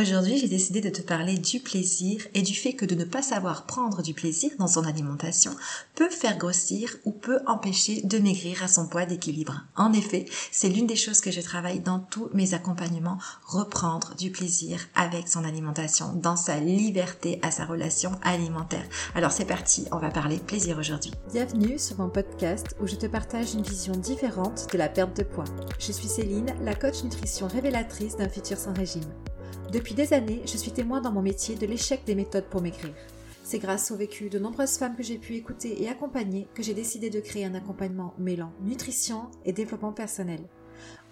Aujourd'hui, j'ai décidé de te parler du plaisir et du fait que de ne pas savoir prendre du plaisir dans son alimentation peut faire grossir ou peut empêcher de maigrir à son poids d'équilibre. En effet, c'est l'une des choses que je travaille dans tous mes accompagnements, reprendre du plaisir avec son alimentation, dans sa liberté à sa relation alimentaire. Alors c'est parti, on va parler plaisir aujourd'hui. Bienvenue sur mon podcast où je te partage une vision différente de la perte de poids. Je suis Céline, la coach nutrition révélatrice d'un futur sans régime. Depuis des années, je suis témoin dans mon métier de l'échec des méthodes pour maigrir. C'est grâce au vécu de nombreuses femmes que j'ai pu écouter et accompagner que j'ai décidé de créer un accompagnement mêlant nutrition et développement personnel.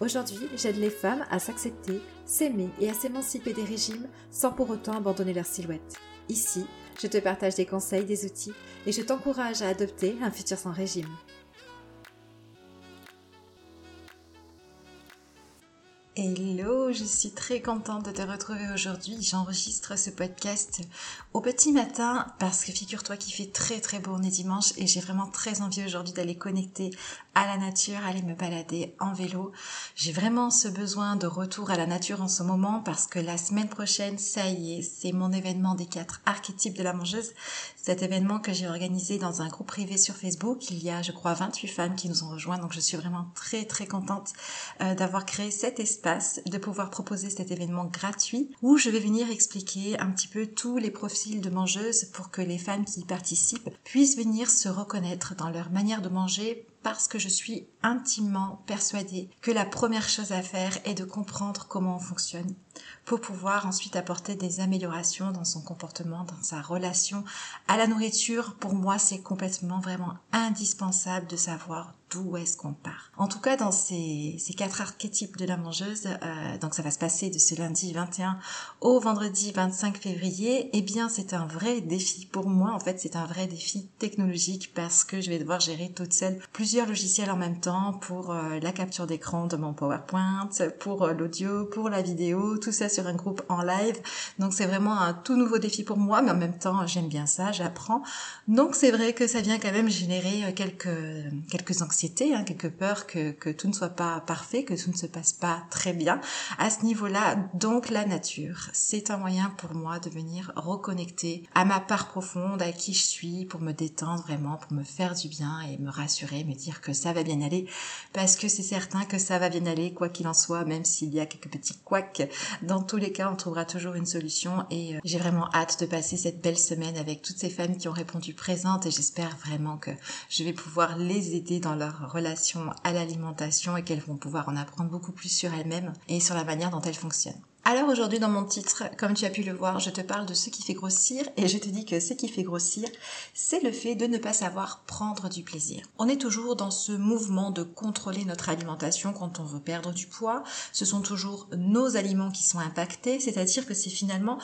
Aujourd'hui, j'aide les femmes à s'accepter, s'aimer et à s'émanciper des régimes sans pour autant abandonner leur silhouette. Ici, je te partage des conseils, des outils et je t'encourage à adopter un futur sans régime. Hello, je suis très contente de te retrouver aujourd'hui. J'enregistre ce podcast au petit matin parce que figure-toi qu'il fait très très beau, on est dimanche et j'ai vraiment très envie aujourd'hui d'aller connecter à la nature, aller me balader en vélo. J'ai vraiment ce besoin de retour à la nature en ce moment parce que la semaine prochaine, ça y est, c'est mon événement des quatre archétypes de la mangeuse. Cet événement que j'ai organisé dans un groupe privé sur Facebook. Il y a, je crois, 28 femmes qui nous ont rejoints. Donc je suis vraiment très très contente euh, d'avoir créé cet espace, de pouvoir proposer cet événement gratuit où je vais venir expliquer un petit peu tous les profils de mangeuses pour que les femmes qui y participent puissent venir se reconnaître dans leur manière de manger parce que je suis intimement persuadée que la première chose à faire est de comprendre comment on fonctionne pour pouvoir ensuite apporter des améliorations dans son comportement, dans sa relation à la nourriture. Pour moi, c'est complètement vraiment indispensable de savoir d'où est-ce qu'on part. En tout cas, dans ces, ces quatre archétypes de la mangeuse, euh, donc ça va se passer de ce lundi 21 au vendredi 25 février, eh bien c'est un vrai défi pour moi. En fait, c'est un vrai défi technologique parce que je vais devoir gérer toute seule plusieurs logiciels en même temps pour euh, la capture d'écran de mon PowerPoint, pour euh, l'audio, pour la vidéo, tout ça sur un groupe en live. Donc c'est vraiment un tout nouveau défi pour moi, mais en même temps j'aime bien ça, j'apprends. Donc c'est vrai que ça vient quand même générer quelques quelques anxiétés Hein, quelque peur que, que tout ne soit pas parfait, que tout ne se passe pas très bien à ce niveau-là. Donc la nature, c'est un moyen pour moi de venir reconnecter à ma part profonde, à qui je suis, pour me détendre vraiment, pour me faire du bien et me rassurer, me dire que ça va bien aller, parce que c'est certain que ça va bien aller, quoi qu'il en soit, même s'il y a quelques petits couacs. Dans tous les cas, on trouvera toujours une solution et euh, j'ai vraiment hâte de passer cette belle semaine avec toutes ces femmes qui ont répondu présentes et j'espère vraiment que je vais pouvoir les aider dans leur relation à l'alimentation et qu'elles vont pouvoir en apprendre beaucoup plus sur elles-mêmes et sur la manière dont elles fonctionnent. Alors aujourd'hui dans mon titre, comme tu as pu le voir, je te parle de ce qui fait grossir et je te dis que ce qui fait grossir, c'est le fait de ne pas savoir prendre du plaisir. On est toujours dans ce mouvement de contrôler notre alimentation quand on veut perdre du poids. Ce sont toujours nos aliments qui sont impactés, c'est-à-dire que c'est finalement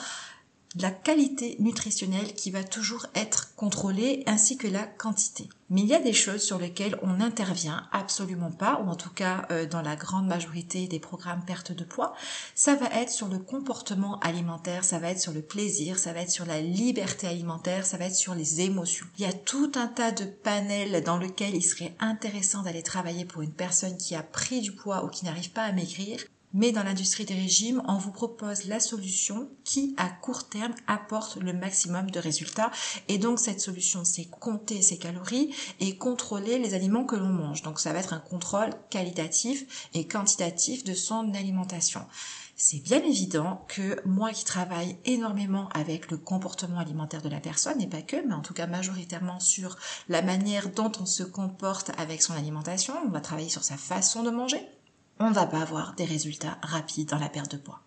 la qualité nutritionnelle qui va toujours être contrôlée ainsi que la quantité. Mais il y a des choses sur lesquelles on n'intervient absolument pas, ou en tout cas euh, dans la grande majorité des programmes perte de poids. Ça va être sur le comportement alimentaire, ça va être sur le plaisir, ça va être sur la liberté alimentaire, ça va être sur les émotions. Il y a tout un tas de panels dans lesquels il serait intéressant d'aller travailler pour une personne qui a pris du poids ou qui n'arrive pas à maigrir mais dans l'industrie des régimes, on vous propose la solution qui, à court terme, apporte le maximum de résultats. Et donc, cette solution, c'est compter ses calories et contrôler les aliments que l'on mange. Donc, ça va être un contrôle qualitatif et quantitatif de son alimentation. C'est bien évident que moi qui travaille énormément avec le comportement alimentaire de la personne, et pas que, mais en tout cas majoritairement sur la manière dont on se comporte avec son alimentation, on va travailler sur sa façon de manger, on ne va pas avoir des résultats rapides dans la perte de poids.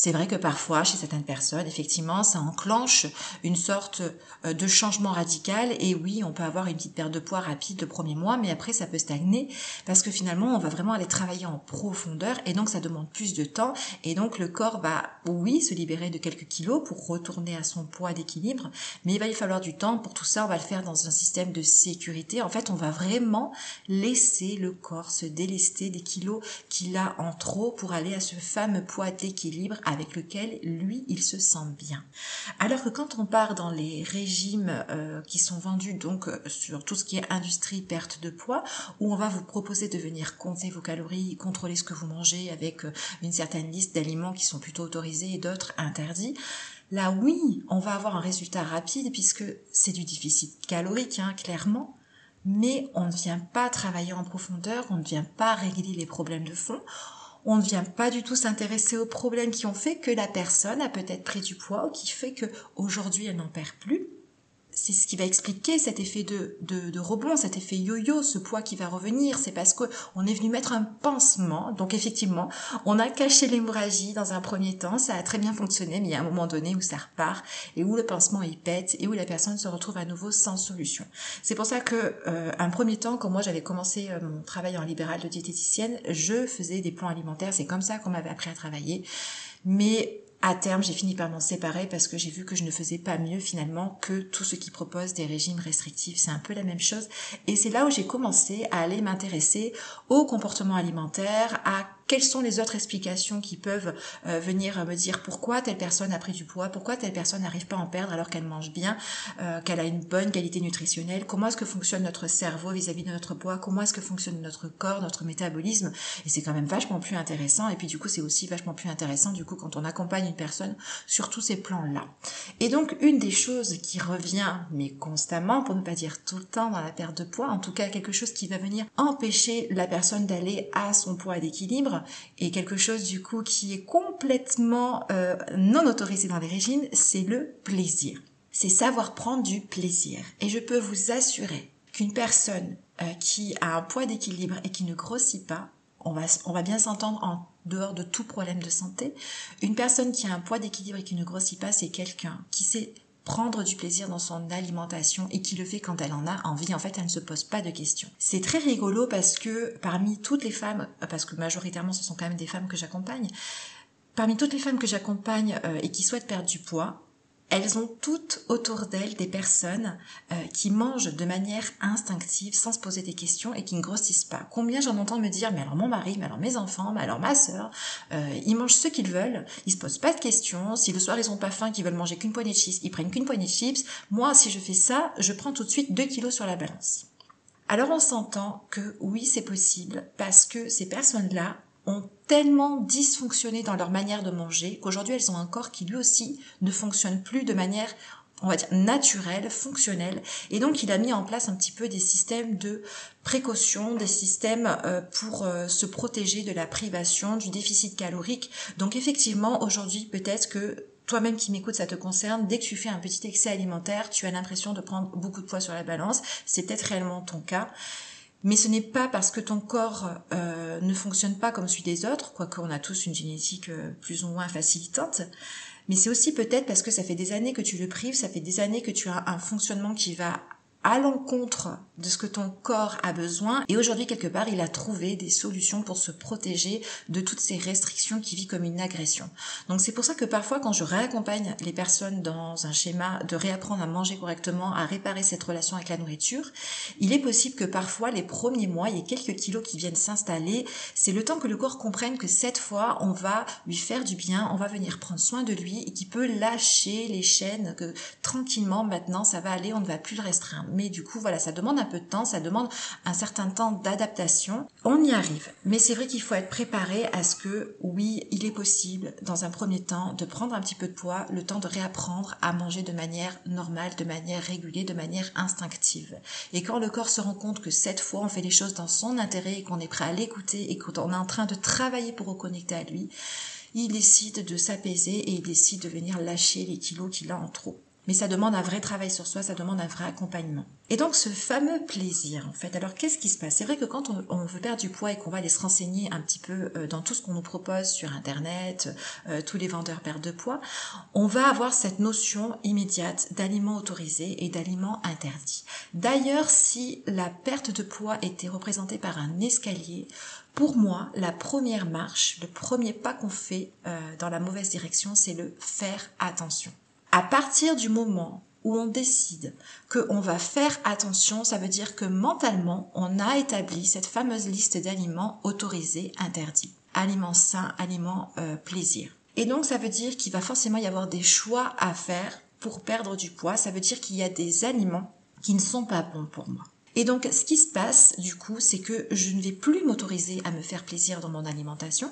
C'est vrai que parfois, chez certaines personnes, effectivement, ça enclenche une sorte euh, de changement radical. Et oui, on peut avoir une petite perte de poids rapide le premier mois, mais après, ça peut stagner parce que finalement, on va vraiment aller travailler en profondeur et donc ça demande plus de temps. Et donc, le corps va, oui, se libérer de quelques kilos pour retourner à son poids d'équilibre, mais il va y falloir du temps. Pour tout ça, on va le faire dans un système de sécurité. En fait, on va vraiment laisser le corps se délester des kilos qu'il a en trop pour aller à ce fameux poids d'équilibre avec lequel lui, il se sent bien. Alors que quand on part dans les régimes euh, qui sont vendus donc euh, sur tout ce qui est industrie perte de poids, où on va vous proposer de venir compter vos calories, contrôler ce que vous mangez avec euh, une certaine liste d'aliments qui sont plutôt autorisés et d'autres interdits, Là, oui, on va avoir un résultat rapide puisque c'est du déficit calorique, hein, clairement, mais on ne vient pas travailler en profondeur, on ne vient pas régler les problèmes de fond, on ne vient pas du tout s'intéresser aux problèmes qui ont fait que la personne a peut-être pris du poids ou qui fait que aujourd'hui elle n'en perd plus c'est ce qui va expliquer cet effet de, de, rebond, cet effet yo-yo, ce poids qui va revenir. C'est parce qu'on est venu mettre un pansement. Donc effectivement, on a caché l'hémorragie dans un premier temps, ça a très bien fonctionné, mais il y a un moment donné où ça repart et où le pansement il pète et où la personne se retrouve à nouveau sans solution. C'est pour ça que euh, un premier temps, quand moi j'avais commencé euh, mon travail en libéral de diététicienne, je faisais des plans alimentaires. C'est comme ça qu'on m'avait appris à travailler. Mais à terme, j'ai fini par m'en séparer parce que j'ai vu que je ne faisais pas mieux finalement que tout ce qui propose des régimes restrictifs. C'est un peu la même chose. Et c'est là où j'ai commencé à aller m'intéresser au comportement alimentaire, à quelles sont les autres explications qui peuvent euh, venir me dire pourquoi telle personne a pris du poids, pourquoi telle personne n'arrive pas à en perdre alors qu'elle mange bien, euh, qu'elle a une bonne qualité nutritionnelle, comment est-ce que fonctionne notre cerveau vis-à-vis de notre poids, comment est-ce que fonctionne notre corps, notre métabolisme. Et c'est quand même vachement plus intéressant. Et puis du coup, c'est aussi vachement plus intéressant du coup quand on accompagne une personne sur tous ces plans-là. Et donc, une des choses qui revient, mais constamment, pour ne pas dire tout le temps dans la perte de poids, en tout cas quelque chose qui va venir empêcher la personne d'aller à son poids d'équilibre, et quelque chose du coup qui est complètement euh, non autorisé dans les régimes, c'est le plaisir. C'est savoir prendre du plaisir. Et je peux vous assurer qu'une personne euh, qui a un poids d'équilibre et qui ne grossit pas, on va, on va bien s'entendre en dehors de tout problème de santé, une personne qui a un poids d'équilibre et qui ne grossit pas, c'est quelqu'un qui sait prendre du plaisir dans son alimentation et qui le fait quand elle en a envie. En fait, elle ne se pose pas de questions. C'est très rigolo parce que parmi toutes les femmes, parce que majoritairement ce sont quand même des femmes que j'accompagne, parmi toutes les femmes que j'accompagne euh, et qui souhaitent perdre du poids, elles ont toutes autour d'elles des personnes euh, qui mangent de manière instinctive, sans se poser des questions et qui ne grossissent pas. Combien j'en entends me dire, mais alors mon mari, mais alors mes enfants, mais alors ma sœur, euh, ils mangent ce qu'ils veulent, ils se posent pas de questions. Si le soir ils ont pas faim, qu'ils veulent manger qu'une poignée de chips, ils prennent qu'une poignée de chips. Moi, si je fais ça, je prends tout de suite 2 kilos sur la balance. Alors on s'entend que oui, c'est possible parce que ces personnes-là ont tellement dysfonctionné dans leur manière de manger qu'aujourd'hui elles ont un corps qui lui aussi ne fonctionne plus de manière on va dire naturelle, fonctionnelle. Et donc il a mis en place un petit peu des systèmes de précaution, des systèmes euh, pour euh, se protéger de la privation, du déficit calorique. Donc effectivement, aujourd'hui, peut-être que toi-même qui m'écoutes, ça te concerne. Dès que tu fais un petit excès alimentaire, tu as l'impression de prendre beaucoup de poids sur la balance. C'est peut-être réellement ton cas. Mais ce n'est pas parce que ton corps euh, ne fonctionne pas comme celui des autres, quoique on a tous une génétique euh, plus ou moins facilitante, mais c'est aussi peut-être parce que ça fait des années que tu le prives, ça fait des années que tu as un fonctionnement qui va à l'encontre de ce que ton corps a besoin. Et aujourd'hui, quelque part, il a trouvé des solutions pour se protéger de toutes ces restrictions qui vit comme une agression. Donc c'est pour ça que parfois, quand je réaccompagne les personnes dans un schéma de réapprendre à manger correctement, à réparer cette relation avec la nourriture, il est possible que parfois, les premiers mois, il y ait quelques kilos qui viennent s'installer. C'est le temps que le corps comprenne que cette fois, on va lui faire du bien, on va venir prendre soin de lui et qu'il peut lâcher les chaînes, que tranquillement, maintenant, ça va aller, on ne va plus le restreindre mais du coup, voilà, ça demande un peu de temps, ça demande un certain temps d'adaptation. On y arrive. Mais c'est vrai qu'il faut être préparé à ce que, oui, il est possible, dans un premier temps, de prendre un petit peu de poids, le temps de réapprendre à manger de manière normale, de manière régulée, de manière instinctive. Et quand le corps se rend compte que cette fois, on fait les choses dans son intérêt et qu'on est prêt à l'écouter et qu'on est en train de travailler pour reconnecter à lui, il décide de s'apaiser et il décide de venir lâcher les kilos qu'il a en trop mais ça demande un vrai travail sur soi, ça demande un vrai accompagnement. Et donc ce fameux plaisir, en fait, alors qu'est-ce qui se passe? C'est vrai que quand on, veut perdre du poids et qu'on va aller se renseigner un petit peu euh, dans tout ce qu'on nous propose sur Internet, euh, tous les vendeurs perdent de poids, on va avoir cette notion immédiate d'aliments autorisés et d'aliments interdits. D'ailleurs, si la perte de poids était représentée par un escalier, pour moi, la première marche, le premier pas qu'on fait euh, dans la mauvaise direction, c'est le faire attention. À partir du moment où on décide qu'on va faire attention, ça veut dire que mentalement, on a établi cette fameuse liste d'aliments autorisés, interdits. Aliments sains, aliments euh, plaisir. Et donc ça veut dire qu'il va forcément y avoir des choix à faire pour perdre du poids. Ça veut dire qu'il y a des aliments qui ne sont pas bons pour moi. Et donc ce qui se passe du coup, c'est que je ne vais plus m'autoriser à me faire plaisir dans mon alimentation.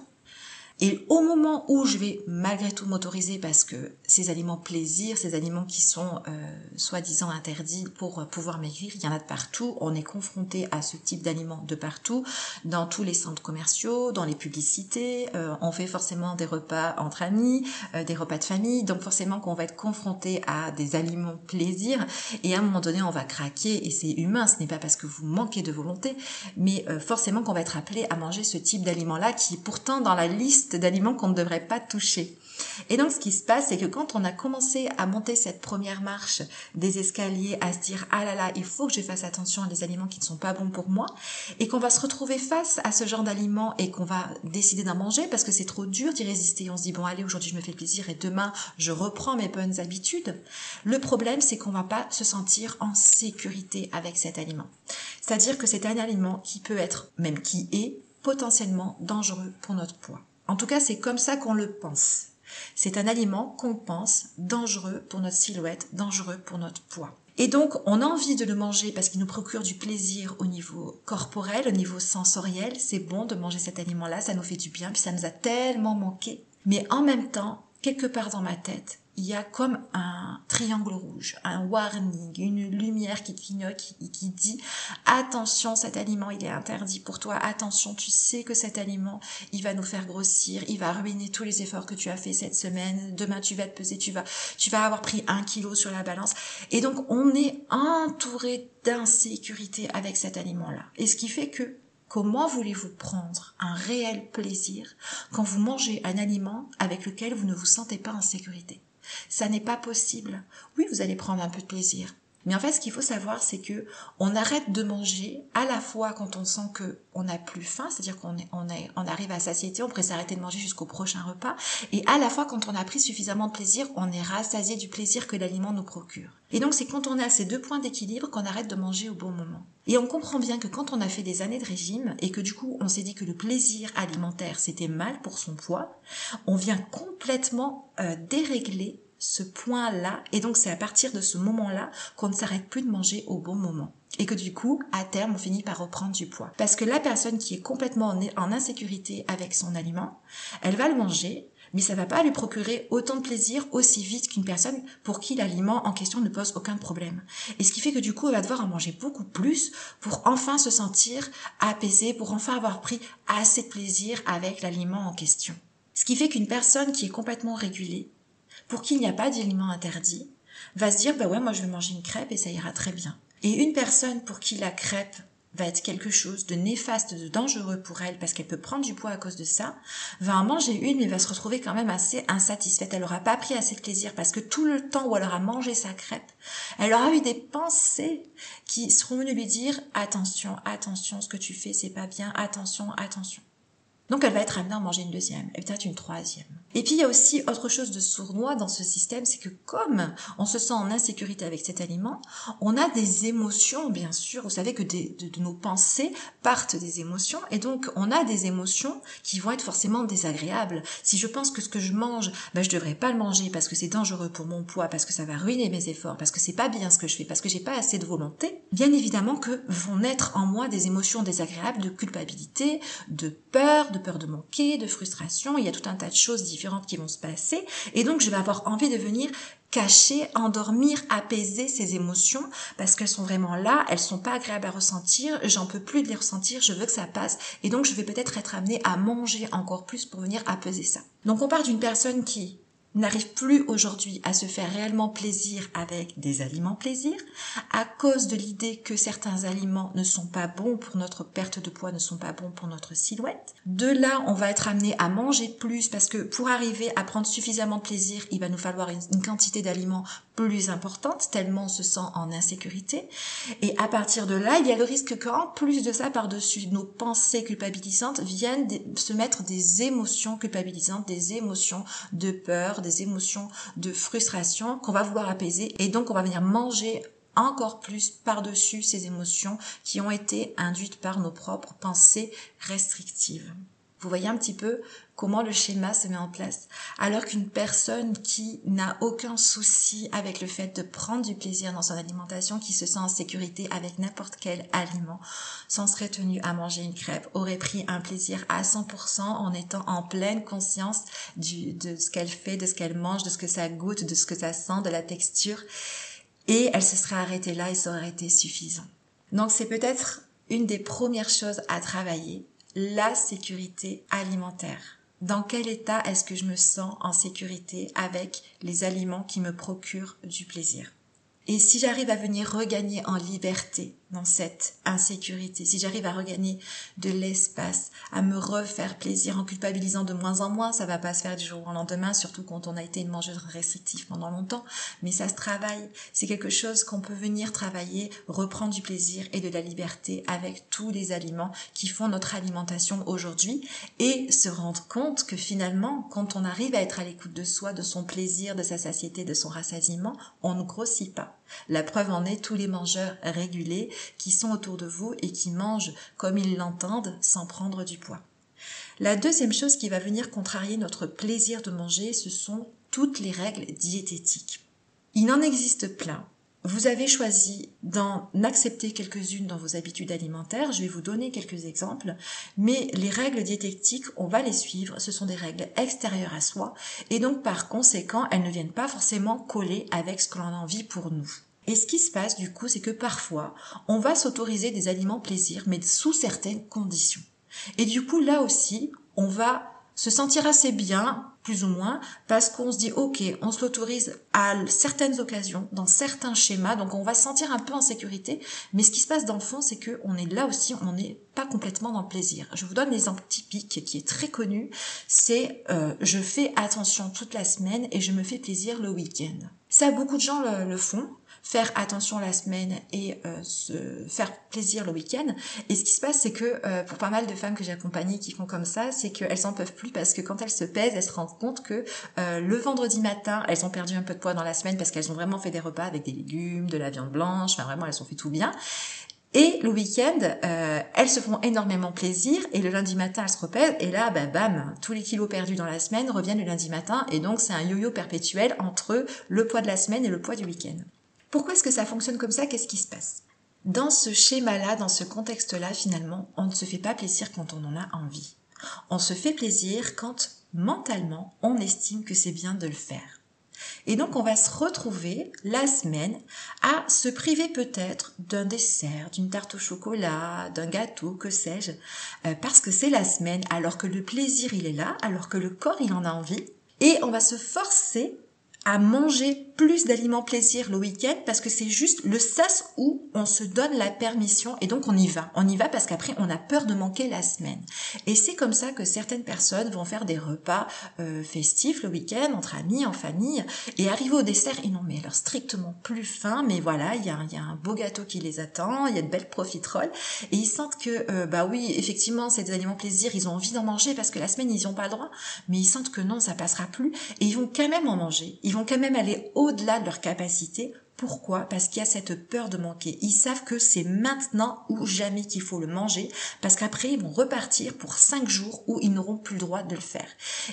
Et au moment où je vais malgré tout m'autoriser parce que ces aliments plaisir, ces aliments qui sont euh, soi-disant interdits pour pouvoir maigrir, il y en a de partout. On est confronté à ce type d'aliments de partout, dans tous les centres commerciaux, dans les publicités. Euh, on fait forcément des repas entre amis, euh, des repas de famille, donc forcément qu'on va être confronté à des aliments plaisir. Et à un moment donné, on va craquer et c'est humain. Ce n'est pas parce que vous manquez de volonté, mais forcément qu'on va être appelé à manger ce type d'aliments-là qui pourtant dans la d'aliments qu'on ne devrait pas toucher. Et donc ce qui se passe, c'est que quand on a commencé à monter cette première marche des escaliers, à se dire ah là là, il faut que je fasse attention à des aliments qui ne sont pas bons pour moi, et qu'on va se retrouver face à ce genre d'aliments et qu'on va décider d'en manger parce que c'est trop dur d'y résister. On se dit bon allez aujourd'hui je me fais plaisir et demain je reprends mes bonnes habitudes. Le problème c'est qu'on va pas se sentir en sécurité avec cet aliment. C'est-à-dire que c'est un aliment qui peut être, même qui est potentiellement dangereux pour notre poids. En tout cas, c'est comme ça qu'on le pense. C'est un aliment qu'on pense dangereux pour notre silhouette, dangereux pour notre poids. Et donc, on a envie de le manger parce qu'il nous procure du plaisir au niveau corporel, au niveau sensoriel. C'est bon de manger cet aliment-là, ça nous fait du bien, puis ça nous a tellement manqué. Mais en même temps, quelque part dans ma tête, il y a comme un triangle rouge, un warning, une lumière qui clignote, qui, qui, dit attention, cet aliment il est interdit pour toi, attention, tu sais que cet aliment il va nous faire grossir, il va ruiner tous les efforts que tu as fait cette semaine, demain tu vas te peser, tu vas, tu vas avoir pris un kilo sur la balance. Et donc on est entouré d'insécurité avec cet aliment-là. Et ce qui fait que Comment voulez-vous prendre un réel plaisir quand vous mangez un aliment avec lequel vous ne vous sentez pas en sécurité? Ça n'est pas possible. Oui, vous allez prendre un peu de plaisir. Mais en fait, ce qu'il faut savoir, c'est que on arrête de manger à la fois quand on sent que on n'a plus faim, c'est-à-dire qu'on on arrive à satiété, on pourrait s'arrêter de manger jusqu'au prochain repas, et à la fois quand on a pris suffisamment de plaisir, on est rassasié du plaisir que l'aliment nous procure. Et donc c'est quand on a ces deux points d'équilibre qu'on arrête de manger au bon moment. Et on comprend bien que quand on a fait des années de régime et que du coup on s'est dit que le plaisir alimentaire c'était mal pour son poids, on vient complètement euh, dérégler ce point-là. Et donc c'est à partir de ce moment-là qu'on ne s'arrête plus de manger au bon moment. Et que du coup, à terme, on finit par reprendre du poids. Parce que la personne qui est complètement en insécurité avec son aliment, elle va le manger, mais ça va pas lui procurer autant de plaisir aussi vite qu'une personne pour qui l'aliment en question ne pose aucun problème. Et ce qui fait que du coup, elle va devoir en manger beaucoup plus pour enfin se sentir apaisée, pour enfin avoir pris assez de plaisir avec l'aliment en question. Ce qui fait qu'une personne qui est complètement régulée, pour qui il n'y a pas d'aliments interdit, va se dire, bah ouais, moi je vais manger une crêpe et ça ira très bien. Et une personne pour qui la crêpe va être quelque chose de néfaste, de dangereux pour elle, parce qu'elle peut prendre du poids à cause de ça, va en manger une, mais va se retrouver quand même assez insatisfaite. Elle n'aura pas pris assez de plaisir, parce que tout le temps où elle aura mangé sa crêpe, elle aura eu des pensées qui seront venues lui dire, attention, attention, ce que tu fais, c'est pas bien, attention, attention. Donc elle va être amenée à manger une deuxième, et peut-être une troisième. Et puis il y a aussi autre chose de sournois dans ce système, c'est que comme on se sent en insécurité avec cet aliment, on a des émotions, bien sûr. Vous savez que de, nos pensées partent des émotions, et donc on a des émotions qui vont être forcément désagréables. Si je pense que ce que je mange, ben, je devrais pas le manger parce que c'est dangereux pour mon poids, parce que ça va ruiner mes efforts, parce que c'est pas bien ce que je fais, parce que j'ai pas assez de volonté, bien évidemment que vont naître en moi des émotions désagréables de culpabilité, de peur, de peur de manquer, de frustration. Il y a tout un tas de choses différentes qui vont se passer. Et donc, je vais avoir envie de venir cacher, endormir, apaiser ces émotions parce qu'elles sont vraiment là, elles sont pas agréables à ressentir, j'en peux plus de les ressentir, je veux que ça passe et donc je vais peut-être être amenée à manger encore plus pour venir apaiser ça. Donc on part d'une personne qui n'arrive plus aujourd'hui à se faire réellement plaisir avec des aliments plaisir à cause de l'idée que certains aliments ne sont pas bons pour notre perte de poids, ne sont pas bons pour notre silhouette. De là, on va être amené à manger plus parce que pour arriver à prendre suffisamment de plaisir, il va nous falloir une, quantité d'aliments plus importante, tellement on se sent en insécurité. Et à partir de là, il y a le risque qu'en plus de ça, par-dessus nos pensées culpabilisantes, viennent se mettre des émotions culpabilisantes, des émotions de peur, des émotions de frustration qu'on va vouloir apaiser. Et donc, on va venir manger encore plus par-dessus ces émotions qui ont été induites par nos propres pensées restrictives. Vous voyez un petit peu comment le schéma se met en place. Alors qu'une personne qui n'a aucun souci avec le fait de prendre du plaisir dans son alimentation, qui se sent en sécurité avec n'importe quel aliment, s'en serait tenue à manger une crêpe, aurait pris un plaisir à 100% en étant en pleine conscience du, de ce qu'elle fait, de ce qu'elle mange, de ce que ça goûte, de ce que ça sent, de la texture. Et elle se serait arrêtée là et ça aurait été suffisant. Donc c'est peut-être une des premières choses à travailler, la sécurité alimentaire. Dans quel état est-ce que je me sens en sécurité avec les aliments qui me procurent du plaisir? Et si j'arrive à venir regagner en liberté dans cette insécurité, si j'arrive à regagner de l'espace, à me refaire plaisir en culpabilisant de moins en moins, ça va pas se faire du jour au lendemain, surtout quand on a été une mangeuse restrictive pendant longtemps, mais ça se travaille. C'est quelque chose qu'on peut venir travailler, reprendre du plaisir et de la liberté avec tous les aliments qui font notre alimentation aujourd'hui et se rendre compte que finalement, quand on arrive à être à l'écoute de soi, de son plaisir, de sa satiété, de son rassasiement, on ne grossit pas. La preuve en est tous les mangeurs régulés qui sont autour de vous et qui mangent comme ils l'entendent sans prendre du poids. La deuxième chose qui va venir contrarier notre plaisir de manger, ce sont toutes les règles diététiques. Il en existe plein. Vous avez choisi d'en accepter quelques-unes dans vos habitudes alimentaires. Je vais vous donner quelques exemples. Mais les règles diététiques, on va les suivre. Ce sont des règles extérieures à soi. Et donc, par conséquent, elles ne viennent pas forcément coller avec ce que l'on a envie pour nous. Et ce qui se passe du coup, c'est que parfois, on va s'autoriser des aliments plaisir, mais sous certaines conditions. Et du coup, là aussi, on va se sentir assez bien, plus ou moins, parce qu'on se dit, ok, on se l'autorise à certaines occasions, dans certains schémas, donc on va se sentir un peu en sécurité, mais ce qui se passe dans le fond, c'est que on est là aussi, on n'est pas complètement dans le plaisir. Je vous donne l'exemple typique qui est très connu, c'est euh, je fais attention toute la semaine et je me fais plaisir le week-end. Ça, beaucoup de gens le font, faire attention la semaine et euh, se faire plaisir le week-end. Et ce qui se passe, c'est que euh, pour pas mal de femmes que j'ai accompagnées qui font comme ça, c'est qu'elles en peuvent plus parce que quand elles se pèsent, elles se rendent compte que euh, le vendredi matin, elles ont perdu un peu de poids dans la semaine parce qu'elles ont vraiment fait des repas avec des légumes, de la viande blanche, enfin vraiment elles ont fait tout bien. Et le week-end, elles se font énormément plaisir et le lundi matin, elles se repèsent et là, bah, bam, tous les kilos perdus dans la semaine reviennent le lundi matin et donc c'est un yo-yo perpétuel entre le poids de la semaine et le poids du week-end. Pourquoi est-ce que ça fonctionne comme ça? Qu'est-ce qui se passe? Dans ce schéma-là, dans ce contexte-là, finalement, on ne se fait pas plaisir quand on en a envie. On se fait plaisir quand mentalement on estime que c'est bien de le faire. Et donc on va se retrouver la semaine à se priver peut-être d'un dessert, d'une tarte au chocolat, d'un gâteau, que sais-je, euh, parce que c'est la semaine, alors que le plaisir il est là, alors que le corps il en a envie, et on va se forcer à manger plus d'aliments plaisir le week-end parce que c'est juste le sas où on se donne la permission et donc on y va. On y va parce qu'après on a peur de manquer la semaine. Et c'est comme ça que certaines personnes vont faire des repas euh, festifs le week-end entre amis, en famille et arriver au dessert ils n'ont mais alors strictement plus faim mais voilà il y a, y a, un beau gâteau qui les attend, il y a de belles profiteroles et ils sentent que euh, bah oui effectivement c'est des aliments plaisir ils ont envie d'en manger parce que la semaine ils n'y ont pas le droit mais ils sentent que non ça passera plus et ils vont quand même en manger vont quand même aller au-delà de leur capacité pourquoi? Parce qu'il y a cette peur de manquer. Ils savent que c'est maintenant ou jamais qu'il faut le manger, parce qu'après ils vont repartir pour cinq jours où ils n'auront plus le droit de le faire.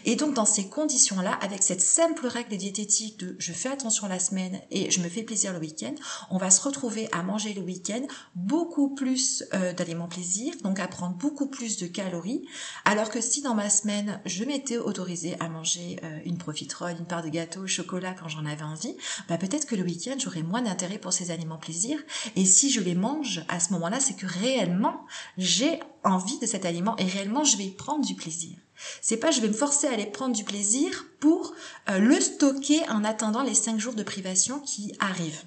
Et donc dans ces conditions-là, avec cette simple règle diététique de je fais attention la semaine et je me fais plaisir le week-end, on va se retrouver à manger le week-end beaucoup plus euh, d'aliments plaisir, donc à prendre beaucoup plus de calories, alors que si dans ma semaine je m'étais autorisée à manger euh, une profiterole, une part de gâteau au chocolat quand j'en avais envie, bah peut-être que le week-end moins d'intérêt pour ces aliments plaisir. Et si je les mange à ce moment-là, c'est que réellement, j'ai envie de cet aliment et réellement, je vais prendre du plaisir. C'est pas je vais me forcer à aller prendre du plaisir pour euh, le stocker en attendant les cinq jours de privation qui arrivent.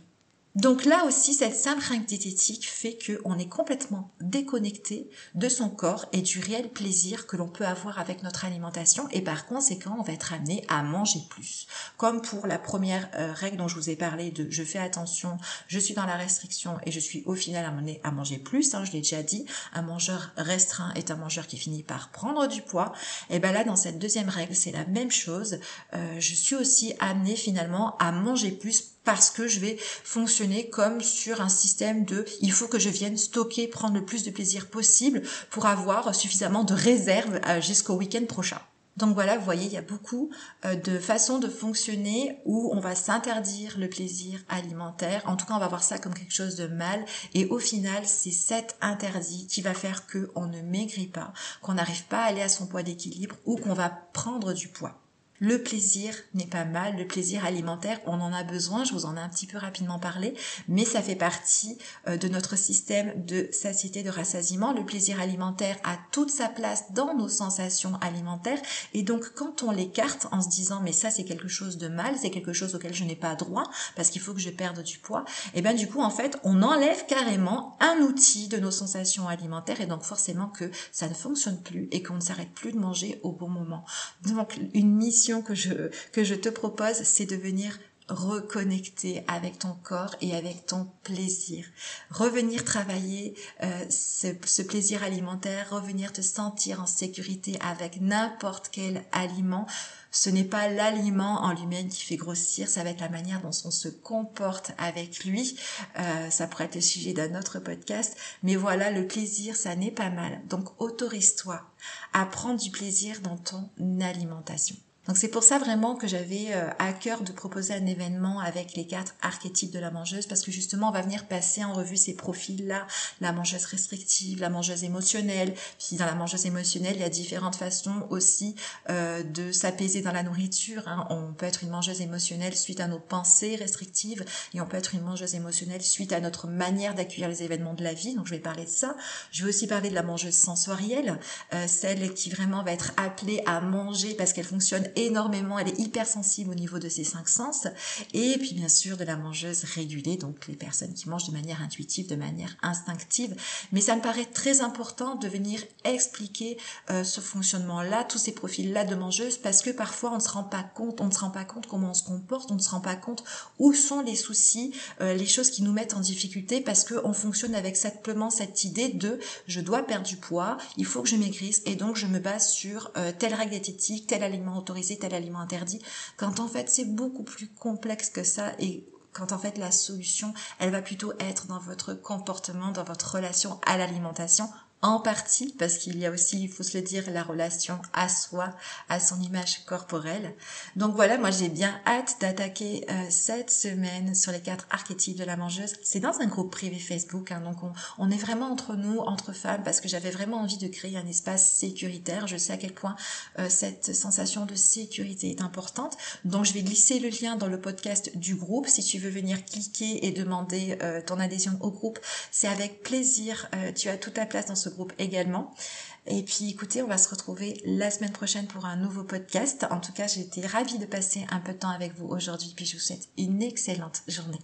Donc là aussi, cette simple règle diététique fait qu'on est complètement déconnecté de son corps et du réel plaisir que l'on peut avoir avec notre alimentation et par conséquent, on va être amené à manger plus. Comme pour la première euh, règle dont je vous ai parlé de je fais attention, je suis dans la restriction et je suis au final amené à manger plus, hein, je l'ai déjà dit, un mangeur restreint est un mangeur qui finit par prendre du poids. Et ben là, dans cette deuxième règle, c'est la même chose. Euh, je suis aussi amené finalement à manger plus parce que je vais fonctionner comme sur un système de il faut que je vienne stocker, prendre le plus de plaisir possible pour avoir suffisamment de réserves euh, jusqu'au week-end prochain. Donc voilà, vous voyez, il y a beaucoup euh, de façons de fonctionner où on va s'interdire le plaisir alimentaire. En tout cas, on va voir ça comme quelque chose de mal. Et au final, c'est cet interdit qui va faire qu'on ne maigrit pas, qu'on n'arrive pas à aller à son poids d'équilibre ou qu'on va prendre du poids. Le plaisir n'est pas mal, le plaisir alimentaire, on en a besoin, je vous en ai un petit peu rapidement parlé, mais ça fait partie euh, de notre système de satiété, de rassasiement. Le plaisir alimentaire a toute sa place dans nos sensations alimentaires et donc quand on l'écarte en se disant mais ça c'est quelque chose de mal, c'est quelque chose auquel je n'ai pas droit parce qu'il faut que je perde du poids, et eh bien du coup en fait on enlève carrément un outil de nos sensations alimentaires et donc forcément que ça ne fonctionne plus et qu'on ne s'arrête plus de manger au bon moment. Donc une mission que je, que je te propose, c'est de venir reconnecter avec ton corps et avec ton plaisir. Revenir travailler euh, ce, ce, plaisir alimentaire, revenir te sentir en sécurité avec n'importe quel aliment. Ce n'est pas l'aliment en lui-même qui fait grossir, ça va être la manière dont on se comporte avec lui. Euh, ça pourrait être le sujet d'un autre podcast. Mais voilà, le plaisir, ça n'est pas mal. Donc autorise-toi à prendre du plaisir dans ton alimentation. Donc c'est pour ça vraiment que j'avais euh, à cœur de proposer un événement avec les quatre archétypes de la mangeuse parce que justement on va venir passer en revue ces profils-là, la mangeuse restrictive, la mangeuse émotionnelle. Puis dans la mangeuse émotionnelle, il y a différentes façons aussi euh, de s'apaiser dans la nourriture. Hein. On peut être une mangeuse émotionnelle suite à nos pensées restrictives et on peut être une mangeuse émotionnelle suite à notre manière d'accueillir les événements de la vie. Donc je vais parler de ça. Je vais aussi parler de la mangeuse sensorielle, euh, celle qui vraiment va être appelée à manger parce qu'elle fonctionne énormément, elle est hypersensible au niveau de ses cinq sens. Et puis bien sûr de la mangeuse régulée, donc les personnes qui mangent de manière intuitive, de manière instinctive. Mais ça me paraît très important de venir expliquer euh, ce fonctionnement-là, tous ces profils-là de mangeuse, parce que parfois on ne se rend pas compte, on ne se rend pas compte comment on se comporte, on ne se rend pas compte où sont les soucis, euh, les choses qui nous mettent en difficulté, parce que on fonctionne avec simplement cette idée de je dois perdre du poids, il faut que je maigrisse, et donc je me base sur euh, telle règle diététique, tel aliment autorisé tel aliment interdit, quand en fait c'est beaucoup plus complexe que ça et quand en fait la solution, elle va plutôt être dans votre comportement, dans votre relation à l'alimentation, en partie parce qu'il y a aussi, il faut se le dire, la relation à soi, à son image corporelle. Donc voilà, moi j'ai bien hâte d'attaquer euh, cette semaine sur les quatre archétypes de la mangeuse. C'est dans un groupe privé Facebook, hein, donc on, on, est vraiment entre nous, entre femmes, parce que j'avais vraiment envie de créer un espace sécuritaire. Je sais à quel point euh, cette sensation de sécurité est importante. Donc je vais glisser le lien dans le podcast du groupe. Si tu veux venir cliquer et demander euh, ton adhésion au groupe, c'est avec plaisir. tu as toute ta place dans groupe également. Et puis écoutez, on va se retrouver la semaine prochaine pour un nouveau podcast. En tout cas, j'ai été ravie de passer un peu de temps avec vous aujourd'hui, puis je vous souhaite une excellente journée.